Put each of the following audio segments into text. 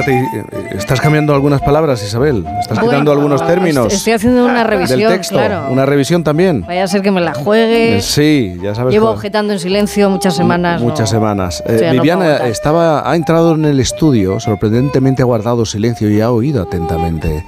espérate, eh, ¿estás cambiando algunas palabras, Isabel? ¿Estás Bueno, quitando algunos términos? Estoy haciendo una revisión, del texto, claro. una revisión también. Vaya a ser que me la juegue. Eh, Sí, ya sabes. Llevo objetando en silencio muchas semanas. Muchas no. semanas. Eh, O sea, no puedo Viviana aguantar. estaba, ha entrado en el estudio, sorprendentemente ha guardado silencio y ha oído atentamente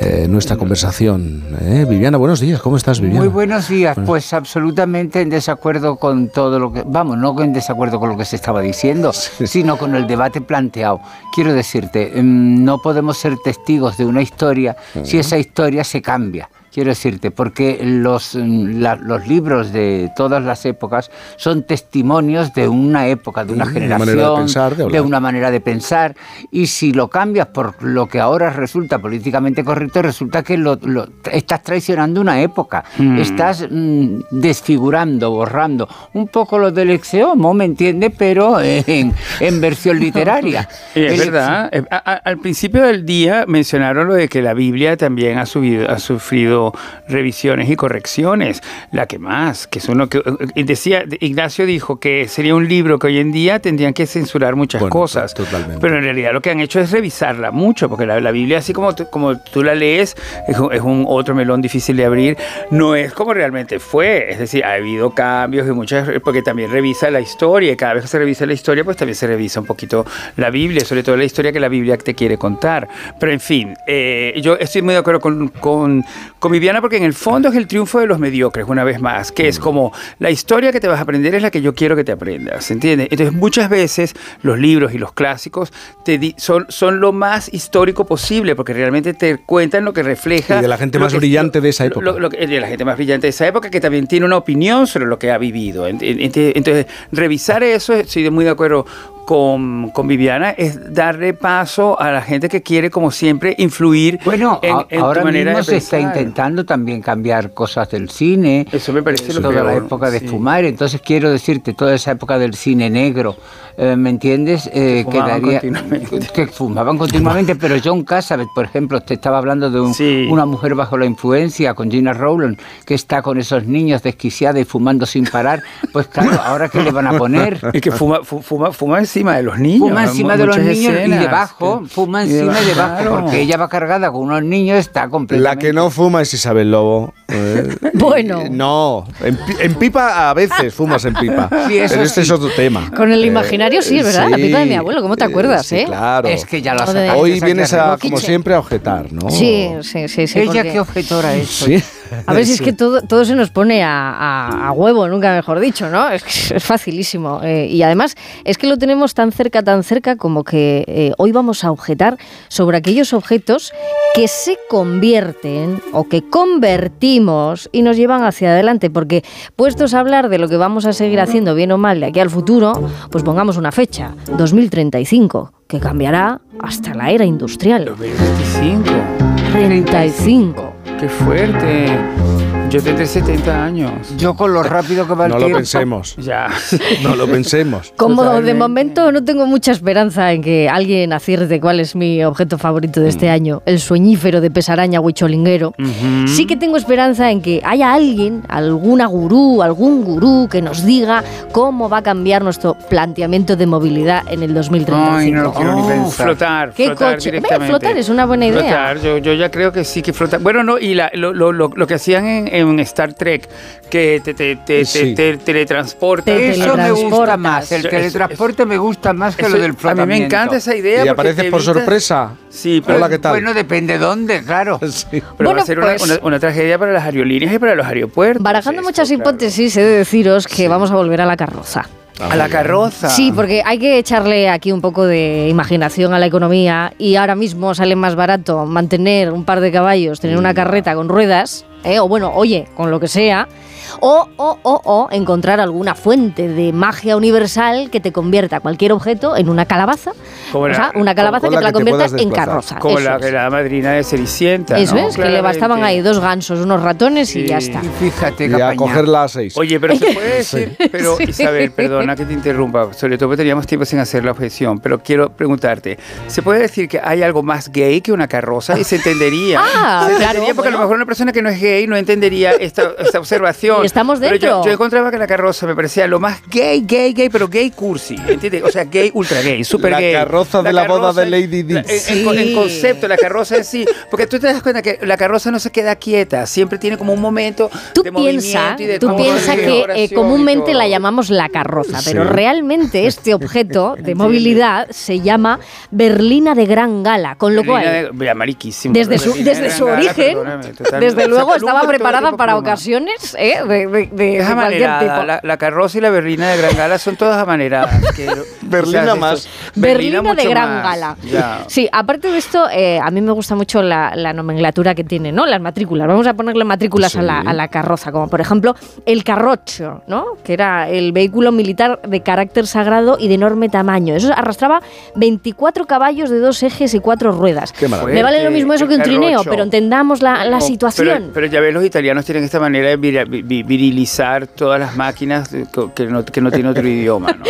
eh, nuestra conversación. Eh, Viviana, buenos días, ¿cómo estás, Viviana? Muy buenos días. Pues absolutamente en desacuerdo con todo lo que. Vamos, no en desacuerdo con lo que se estaba diciendo, sino con el debate planteado. Quiero decirte, mm, no podemos ser testigos de una historia si esa historia se cambia. Quiero decirte, porque los, mm, la- los libros de todas las épocas son testimonios de una época, de una Una generación, de pensar, de una manera de pensar. Y si lo cambias por lo que ahora resulta políticamente correcto, resulta que lo, lo- estás traicionando una época. Estás mm, desfigurando, borrando un poco lo del exeomo, ¿me entiendes? Pero en, en versión literaria. Es verdad. eh, al principio del día mencionaron lo de que la Biblia también ha, subido, ha sufrido revisiones y correcciones. La que más, que son lo que eh, decía Ignacio dijo que sería un libro que hoy en día tendrían que censurar muchas Bueno, cosas. to- totalmente. Pero en realidad lo que han hecho es revisarla mucho, porque la, la Biblia así como como tú la lees es un, es un otro melón difícil de abrir. No es como realmente fue. Es decir, ha habido cambios y muchas porque también revisa la historia y cada vez que se revisa la historia, pues también se revisa un poquito la Biblia, sobre todo la historia que la Biblia te quiere contar. Pero en fin, eh, yo estoy muy de acuerdo con, con, con Viviana porque en el fondo es el triunfo de los mediocres, una vez más, que es como la historia que te vas a aprender es la que yo quiero que te aprendas, ¿entiendes? Entonces muchas veces los libros y los clásicos te di- son, son lo más histórico posible porque realmente te cuentan lo que refleja... Y de la gente más que- brillante de esa época. lo- de la gente más brillante de esa época que también tiene una opinión sobre lo que ha vivido. Ent- ent- Entonces, revisar eso, estoy muy de acuerdo con, con Viviana, es darle paso a la gente que quiere, como siempre, influir Bueno, en, tu ahora manera mismo de se está intentando también cambiar cosas del cine. Eso me parece lo toda la peor, época de sí. fumar. Entonces quiero decirte, toda esa época del cine negro, eh, ¿me entiendes? Eh, fumaban quedaría- continuamente. que fumaban continuamente, pero John Cassavet, por ejemplo, te estaba hablando de un- Sí. una mujer bajo la influencia, con Gina Rowland, que está con esos niños desquiciada y fumando sin parar. Pues claro, ¿ahora qué le van a poner? Y que fuma, fu- fuma, fuma encima de los niños. Fuma encima de los niños y debajo, fuma encima y debajo, claro. porque ella va cargada con unos niños, está La completamente... que no fuma es Isabel Lobo. eh. Bueno. No, en, pi- en pipa a veces fumas en pipa. Sí, eso pero este sí. es otro tema. Con el imaginario sí, es verdad, la pipa de mi abuelo, ¿cómo te acuerdas, sí, eh? claro. Es que ya lo sacaste Hoy vienes a, como siempre, a objetar, ¿no? Sí, sí, sí. sí Ella porque- qué objetora es. Sí. A ver si es que todo, todo se nos pone a, a- a huevo, nunca mejor dicho, ¿no? Es, que es facilísimo. Eh, y además es que lo tenemos tan cerca, tan cerca, como que eh, hoy vamos a objetar sobre aquellos objetos que se convierten o que convertimos y nos llevan hacia adelante. Porque puestos a hablar de lo que vamos a seguir haciendo bien o mal de aquí al futuro, pues pongamos una fecha, 2035, que cambiará hasta la era industrial. 25. 35. Qué fuerte. Yo tendré 70 años. Yo con lo rápido que va el No lo pensemos. Ya. No lo pensemos. Como de momento no tengo mucha esperanza en que alguien acierte cuál es mi objeto favorito de Mm. este año, el sueñífero de pesaraña huicholinguero. Ujú. Sí que tengo esperanza en que haya alguien, alguna gurú, algún gurú que nos diga cómo va a cambiar nuestro planteamiento de movilidad en el 2035. Ay, no lo quiero ni pensar. Flotar, ¿Qué flotar coche? Ve, directamente. flotar es una buena idea. Flotar, yo, yo ya creo que sí que flotar. Bueno, no, y la- lo, lo- lo- lo que hacían en, en Star Trek, que te, te, te, Sí. te- te teletransporta. Te Eso me gusta más. El Eso- teletransporte me gusta más que Eso- lo del a flotamiento. mí me encanta esa idea. Y apareces por sorpresa. Sí, pero, Hola, ¿qué tal? Bueno, depende dónde, claro. Sí. pero Bueno, va a ser una- pues- una, una tragedia para las aerolíneas y para los aeropuertos. Barajando esto, muchas claro. hipótesis, he de deciros que vamos a volver a la carroza. A la carroza. Sí, porque hay que echarle aquí un poco de imaginación a la economía y ahora mismo sale más barato mantener un par de caballos, tener una carreta con ruedas, ¿eh? o bueno, oye, con lo que sea, o, o, o, o encontrar alguna fuente de magia universal que te convierta cualquier objeto en una calabaza, Como o la- sea, una calabaza con que la te la que te conviertas en carroza. Como eso la, es. la madrina de Cenicienta. Eso ¿no? es, que le bastaban ahí dos gansos, unos ratones y ya Sí. está. Y fíjate, Y a cogerla a seis. Oye, pero se puede decir, pero Sí. Isabel, perdona que te interrumpa, sobre todo porque teníamos tiempo sin hacer la objeción, pero quiero preguntarte, ¿se puede decir que hay algo más gay que una carroza? Y se entendería. Ah, se claro, entendería porque a lo mejor una persona que no es gay no entendería esta, esta observación. Estamos Pero dentro. yo, yo encontraba que la carroza me parecía lo más gay, gay, gay, pero gay cursi, ¿entiendes? O sea, gay, ultra gay, super La gay. carroza de la boda de Lady Di. la- en- en, Sí. en concepto, la carroza en sí. Porque tú te das cuenta que la carroza no se queda quieta, siempre tiene como un momento Tú de piensas movimiento y de tú como piensa de que eh, comúnmente la llamamos la carroza, pero realmente este objeto de movilidad se llama berlina de gran gala, con lo cual de- mira, mariquísimo. desde su, desde su Gala, origen, desde luego estaba preparada para ocasiones ¿eh? De, de- de- Es de cualquier amanerada, tipo. la, la carroza y la berlina de Gran Gala son todas amaneradas. que- Berlina esto- más. Berlina, de mucho gran más, gala. ya. Sí, aparte de esto, eh, a mí me gusta mucho la, la nomenclatura que tiene, ¿no? Las matrículas. Vamos a ponerle matrículas Sí. a, la, a la carroza, como por ejemplo el carrocho, ¿no? Que era el vehículo militar de carácter sagrado y de enorme tamaño. Eso arrastraba 24 caballos de dos ejes y cuatro ruedas. Qué. Me vale lo mismo eso que un trineo, carrocho. pero entendemos la, la No, situación. Pero, pero ya ves, los italianos tienen esta manera de virilizar todas las máquinas que no, que no tiene otro idioma, ¿no?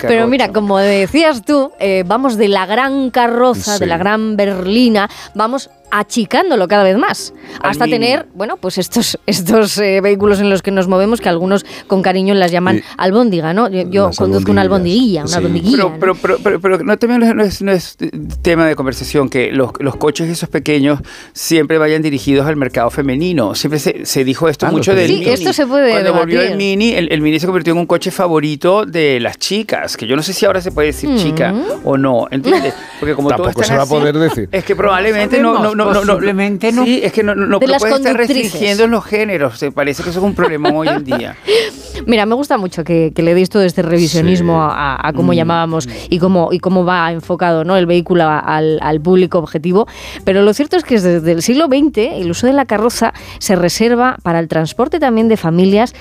Pero mira, como decías tú, eh, vamos de la gran carroza, Sí. de la gran berlina, vamos achicándolo cada vez más, hasta tener, bueno, pues estos, estos eh, vehículos en los que nos movemos, que algunos con cariño las llaman albóndiga, ¿no? Yo, yo conduzco una albondiguilla, una sí. albondiguilla. Pero, ¿no? pero, pero, pero, pero no, también no es, no es tema de conversación que los, los coches esos pequeños siempre vayan dirigidos al mercado femenino. Siempre se, se dijo esto Ah, mucho del Sí, Mini. esto se puede Cuando volvió el Mini, el, el Mini se convirtió en un coche favorito de las chicas, que yo no sé si ahora se puede decir Mm. chica o no, ¿entiendes? Porque como todo Tampoco está se va a poder decir. Es que probablemente no, no, no, no, no, Posiblemente no. Sí, es que no, no, De estar restringiendo los géneros. Se parece que eso es un problema hoy en día. Mira, me gusta mucho que, que le deis todo este revisionismo Sí. a, a Mm. cómo llamábamos y cómo, y cómo va enfocado ¿no? el vehículo al, al público objetivo. Pero lo cierto es que desde el siglo XX el uso de la carroza se reserva para el transporte también de familias,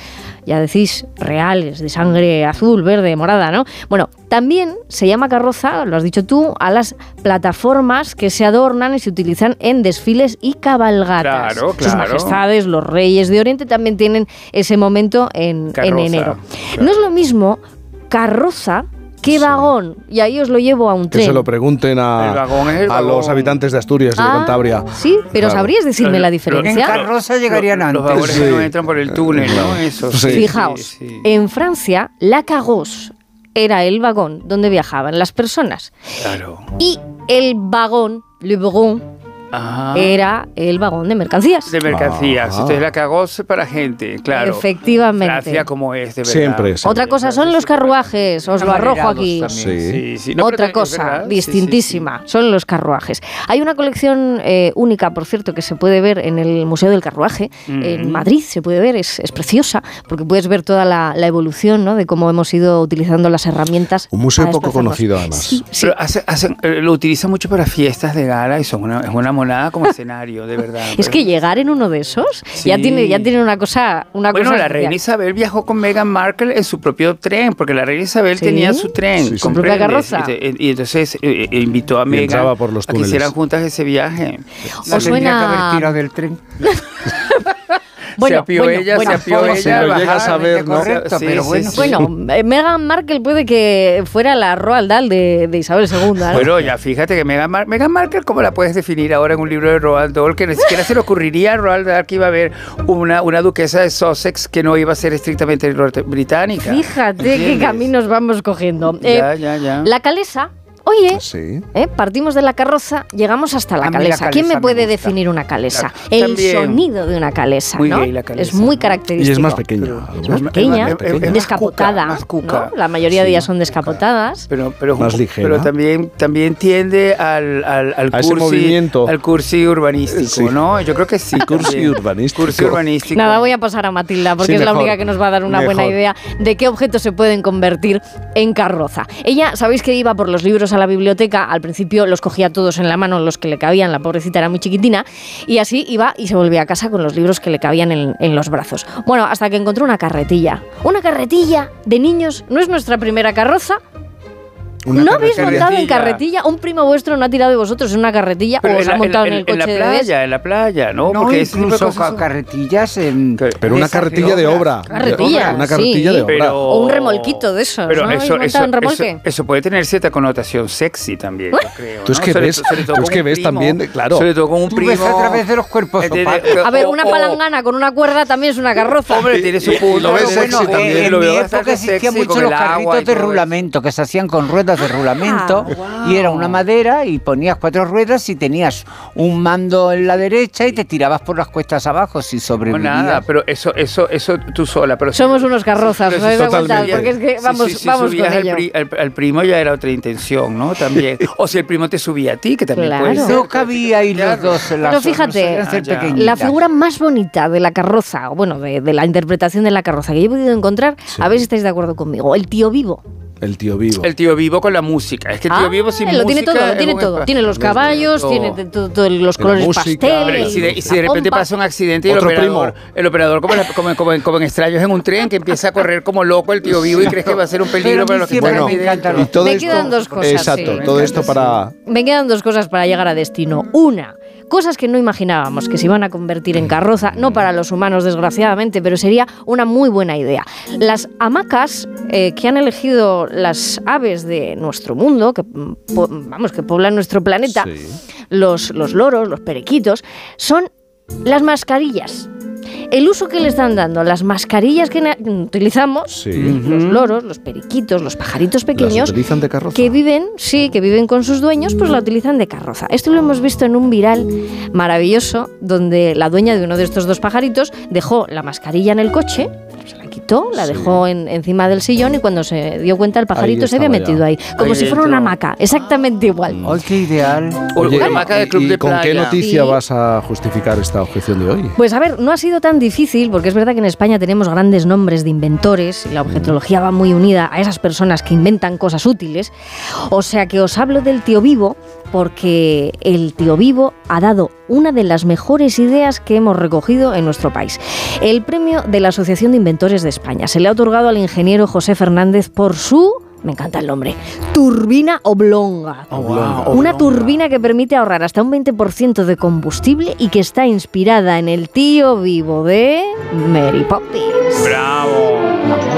ya decís, reales, de sangre azul, verde, morada, ¿no? Bueno, también se llama carroza, lo has dicho tú, a las plataformas que se adornan y se utilizan en desfiles y cabalgatas. Claro, Sus claro. majestades, los reyes de Oriente también tienen ese momento en, en enero. claro. No es lo mismo carroza que Sí. vagón. Y ahí os lo llevo a un Que tren. se lo pregunten a, vagón los vagón. habitantes de Asturias y de Ah, Cantabria. Sí, pero Claro. ¿sabrías decirme Los- la los- En diferencia? carroza llegarían Los antes. vagones que Sí. no entran por el túnel, ¿no? Eso. Sí. Fijaos, sí, sí. en Francia, la carrosse era el vagón donde viajaban las personas. Claro. Y el vagón, le wagon, Ajá. era el vagón de mercancías. de mercancías. Ah. Entonces la cagoce para gente, claro. Efectivamente. Francia como es, de verdad. Siempre, siempre. Otra cosa son los carruajes, os lo arrojo aquí. Sí. Sí, sí. No, pero Otra cosa verdad. Sí, sí, distintísima son los carruajes. Hay una colección eh, única, por cierto, que se puede ver en el Museo del Carruaje, en Mm. Madrid, se puede ver, es, es preciosa, porque puedes ver toda la, la evolución ¿no? de cómo hemos ido utilizando las herramientas. Un museo poco conocido, además. Sí, sí. sí. Pero hace- eh, lo utilizan mucho para fiestas de gala y son una, es una monada como escenario, de verdad. Es que llegar en uno de esos ya tiene ya tiene una cosa una Bueno, cosa la especial. reina Isabel viajó con Meghan Markle en su propio tren, porque la reina Isabel ¿Sí? tenía su tren. Sí, sí. ¿Con propia. Y, y entonces eh, eh, invitó a Meghan por los a que hicieran juntas ese viaje. ¿Os suena- que haber tirado del tren. Bueno, se apió bueno, ella, bueno, se apió bueno. ella. Si lo llegas a ver, ¿no? correcto, Sí, pero sí, bueno. sí. Bueno, eh, Meghan Markle puede que fuera la Roald Dahl de, de Isabel II. ¿no? Bueno, ya fíjate que Meghan, Mar Meghan Markle, ¿cómo la puedes definir ahora en un libro de Roald Dahl? Que ni siquiera se le ocurriría a Roald Dahl que iba a haber una, una duquesa de Sussex que no iba a ser estrictamente británica. Fíjate qué ¿Entiendes? caminos vamos cogiendo. Ya, Eh, ya, ya. La calesa, oye, Sí. eh, partimos de la carroza, llegamos hasta la calesa. ¿Quién me puede gusta. definir una calesa? La- El también. sonido de una calesa, Muy ¿no? gay la calesa, es muy ¿no? característico. Y es más pequeña. Es más más pequeña, más pequeña. es más descapotada. cuca, más cuca. ¿no? La mayoría de ellas son descapotadas. Pero, pero, Más ligera. pero también, también tiende al, al, al A ese cursi, movimiento. al cursi urbanístico, Sí. ¿no? Yo creo que sí. Cursi urbanístico. Cursi urbanístico. Nada, voy a pasar a Matilda porque Sí, es la única que nos va a dar una buena idea de qué objetos se pueden convertir en carroza. Ella, sabéis que iba por los libros a la biblioteca, al principio los cogía todos en la mano, los que le cabían, la pobrecita era muy chiquitina, y así iba y se volvía a casa con los libros que le cabían en, en los brazos. Bueno, hasta que encontró una carretilla. Una carretilla de niños, ¿no es nuestra primera carroza? Una ¿No habéis montado en carretilla? ¿Un primo vuestro no ha tirado de vosotros en una carretilla Pero o os ha montado en, en- el coche en la de bebés? playa, en la playa, ¿no? No, Porque incluso ca- son- carretillas en... Pero una carretilla de obra. Carretilla, Una sí. carretilla de obra. Pero- O un remolquito de esos, Pero ¿no? ¿Habéis eso, eso, remolque? eso, eso puede tener cierta connotación sexy también, yo creo. Tú es ¿no? que Sobre ves- sobre tú es que un ves primo, también, claro. Sobre todo con un Tú primo. ves a través de los cuerpos Eh. A ver, una palangana con una cuerda también es una carroza. Hombre, tiene su punto. lo ves sexy bueno, también. en, mi época existían mucho los carritos de rulamento que se hacían con ruedas de rulamento y era una madera y ponías cuatro ruedas y tenías un mando en la derecha y te tirabas por las cuestas abajo si No, sobrevivías. nada, pero eso, eso, eso tú sola. Pero si- Somos unos carrozas, pero ¿os habéis dado cuenta? totalmente. Porque es que Sí, vamos, sí, sí, vamos subías con al, ello. pri- al- al primo ya era otra intención, ¿no? También. O si el primo te subía a ti, que también Claro. puede ser. No cabía ahí los Claro. dos en la Pero fíjate, ser Ah. La figura más bonita de la carroza, o bueno, de, de la interpretación de la carroza que yo he podido encontrar, a ver si estáis de acuerdo conmigo, el tío vivo. El tío vivo. El tío vivo con la música. Es que el tío Ah, vivo sin lo tiene todo, lo tiene todo. Tiene los caballos, todo. tiene todos los La colores música, pastel. Pero y si de, y si de repente pompa. pasa un accidente y el operador, el operador como, la- como, como en- como en extraños en un tren que empieza a correr como loco el tío vivo y crees que va a ser un peligro para los que están me. Y todo Me esto, quedan dos cosas, Exacto, sí. todo esto para Me quedan dos cosas para llegar a destino. Una, cosas que no imaginábamos que se iban a convertir en carroza, no para los humanos desgraciadamente, pero sería una muy buena idea. Las hamacas eh, que han elegido las aves de nuestro mundo, que mm, vamos, que poblan nuestro planeta, Sí. los, los loros, los periquitos, son las mascarillas. El uso que le están dando las mascarillas que utilizamos, Sí. los loros, los periquitos, los pajaritos las pequeños, utilizan de carroza. que viven, sí, que viven con sus dueños, pues la utilizan de carroza. Esto lo hemos visto en un viral maravilloso donde la dueña de uno de estos dos pajaritos dejó la mascarilla en el coche, se la quitó, la Sí. dejó en- encima del sillón y cuando se dio cuenta el pajarito se había ya. metido ahí, como Ahí si fuera una hamaca, exactamente igual. ¡Ay, qué ideal! O Oye, una hamaca de club ¿y de con qué playa. noticia vas a justificar esta objeción de hoy? Pues a ver, no ha sido tan difícil porque es verdad que en España tenemos grandes nombres de inventores y la objetología va muy unida a esas personas que inventan cosas útiles. O sea que os hablo del tío vivo porque el tío vivo ha dado una de las mejores ideas que hemos recogido en nuestro país. El premio de la Asociación de Inventores de España se le ha otorgado al ingeniero José Fernández por su... Me encanta el nombre. Turbina oblonga. Oblonga. Una turbina que permite ahorrar hasta un 20% de combustible y que está inspirada en el tío vivo de Mary Poppins. Bravo.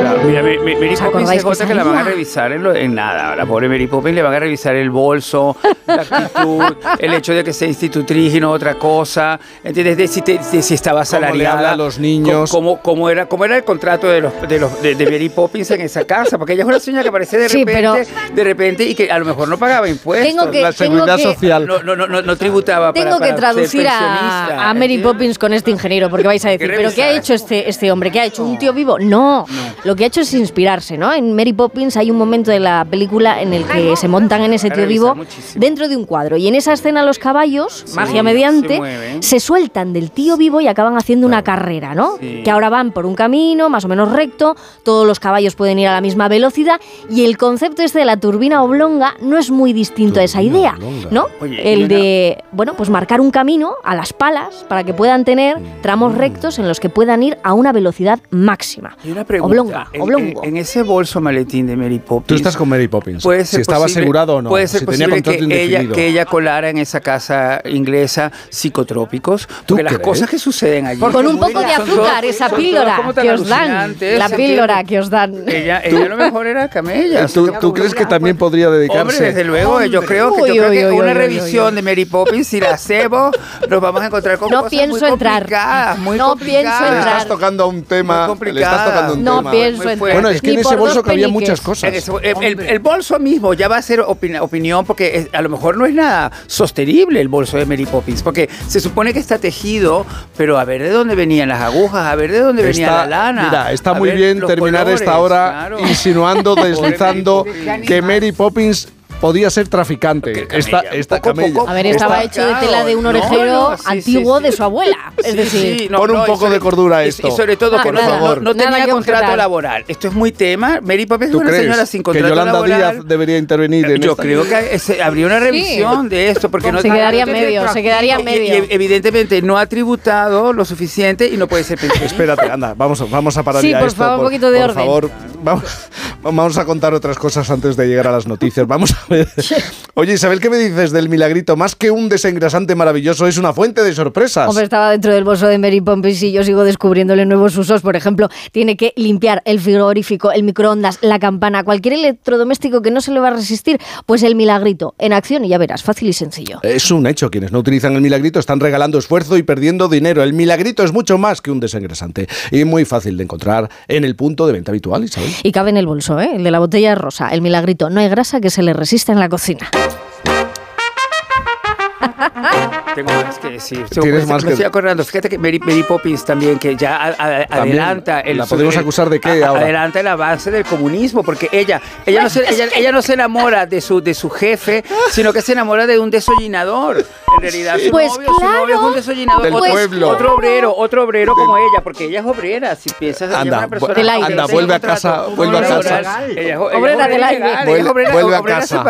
Bravo. Mira, Mary ¿Os Poppins es otra que la van a revisar en, lo- en nada. A la pobre Mary Poppins le van a revisar el bolso, la actitud, el hecho de que sea institutriz y no otra cosa. ¿Entiendes? De si, te- de si estaba asalariada. a los niños. Cómo, cómo era, cómo era el contrato de, los, de, los, de, de Mary Poppins en esa casa. Porque ella es una señora que aparece de Sí, repente, de repente y que a lo mejor no pagaba impuestos. Tengo que, la tengo seguridad que- social. No, no, no, no, tributaba Tengo que para traducir a, a Mary. Poppins con este ingeniero, porque vais a decir, ¿pero qué ha hecho este, este hombre? ¿Qué ha hecho? ¿Un tío vivo? No. Lo que ha hecho es inspirarse, ¿no? En Mary Poppins hay un momento de la película en el que se montan en ese tío vivo dentro de un cuadro. Y en esa escena los caballos, magia se mediante, se sueltan del tío vivo y acaban haciendo una carrera, ¿no? Sí. Que ahora van por un camino más o menos recto, todos los caballos pueden ir a la misma velocidad y el concepto este de la turbina oblonga no es muy distinto a esa idea, oblonga. ¿no? Oye, el una- de, bueno, pues marcar un camino a las palas para que puedan tener Mm. tramos rectos en los que puedan ir a una velocidad máxima. Y una pregunta. Oblonga, en, oblongo. en- en ese bolso maletín de Mary Poppins. Tú estás con Mary Poppins. Puede ser si estaba posible- asegurado o no. Puede ser si tenía posible contrato que ella, que ella colara en esa casa inglesa psicotrópicos. ¿Tú Porque las crees? cosas que suceden allí. Con un poco de azúcar, esa píldora que os dan. La píldora que os dan. Ella, ella a lo mejor era camella. ¿Tú, tú crees que también podría dedicarse? Hombre, desde luego, yo creo que, yo Uy, creo uy, que uy, una revisión uy. de Mary Poppins, si la hacemos, nos vamos a encontrar con No cosas pienso muy entrar. complicadas, muy No complicadas. pienso Le entrar. estás tocando a un tema. Le estás tocando un No tema. pienso Bueno, es que Ni en ese bolso cabían muchas cosas. El, el- el bolso mismo ya va a ser opini- opinión porque es- a lo mejor no es nada sostenible el bolso de Mary Poppins, porque se supone que está tejido, pero a ver de dónde venían las agujas, a ver de dónde venía Está- la lana. Mira, está muy bien terminar esta colores, hora claro. insinuando, deslizando Mary que Mary Poppins podía ser traficante. Esta, esta poco camella. poco. A ver, estaba Está- hecho de tela de un No, orejero no, sí, antiguo sí, sí. de su abuela. Es Sí, decir, sí, no, Pon un no, poco sobre- de cordura a esto. Y sobre todo Ah, que no, nada, no- no tenía que contrato laboral. Esto es muy tema. Mary Poppins es ¿Tú una crees señora sin que contrato Yolanda laboral. Díaz debería intervenir en Yo esta? creo que ese- habría una revisión de esto porque no Se quedaría no medio, se quedaría medio. Y, evidentemente no ha tributado lo suficiente y no puede ser pensionista. Espérate, anda, vamos, vamos a parar Sí, ya por esto. favor, un poquito de por orden. favor, vamos, Vamos a contar otras cosas antes de llegar a las noticias. Vamos a ver. Oye, Isabel, ¿qué me dices del milagrito? Más que un desengrasante maravilloso, es una fuente de sorpresas. Hombre, estaba dentro del bolso de Mary Poppins y yo sigo descubriéndole nuevos usos. Por ejemplo, tiene que limpiar el frigorífico, el microondas, la campana, cualquier electrodoméstico que no se le va a resistir. Pues el milagrito en acción y ya verás, fácil y sencillo. Es un hecho. Quienes no utilizan el milagrito están regalando esfuerzo y perdiendo dinero. El milagrito es mucho más que un desengrasante y muy fácil de encontrar en el punto de venta habitual, Isabel. Y cabe en el bolso, ¿eh? el de la botella rosa, el milagrito. No hay grasa que se le resista en la cocina. Tengo más que decir. Tienes me más que- estoy acordando. Fíjate que Mary, Mary Poppins también, que ya a- a- adelanta el. ¿La podemos acusar de qué a- ahora? Adelanta el avance del comunismo, porque ella, ella, no, se, ella, ella no se enamora de su, de su jefe, sino que se enamora de un desollinador. En realidad, su, Pues novio, su claro. novio es un desollinador. Del otro, pueblo. otro obrero, otro obrero como ella, porque ella es obrera. Si piensas, Anda, una persona. Del aire. anda, vuelve a casa, vuelve a casa. Obrera del aire. Vuelve, a casa.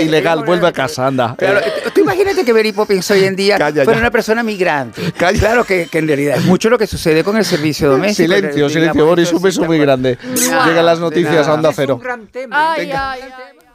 Ilegal, vuelve a casa, anda. Eh, tú imagínate que Mary Poppins hoy en día Calla ya. una persona migrante. Calla. Claro que, que en realidad es mucho lo que sucede con el servicio doméstico. Silencio, silencio, Boris, un beso muy grande. Llegan las noticias a Onda Es un Cero. gran tema. Ay, ay, ay.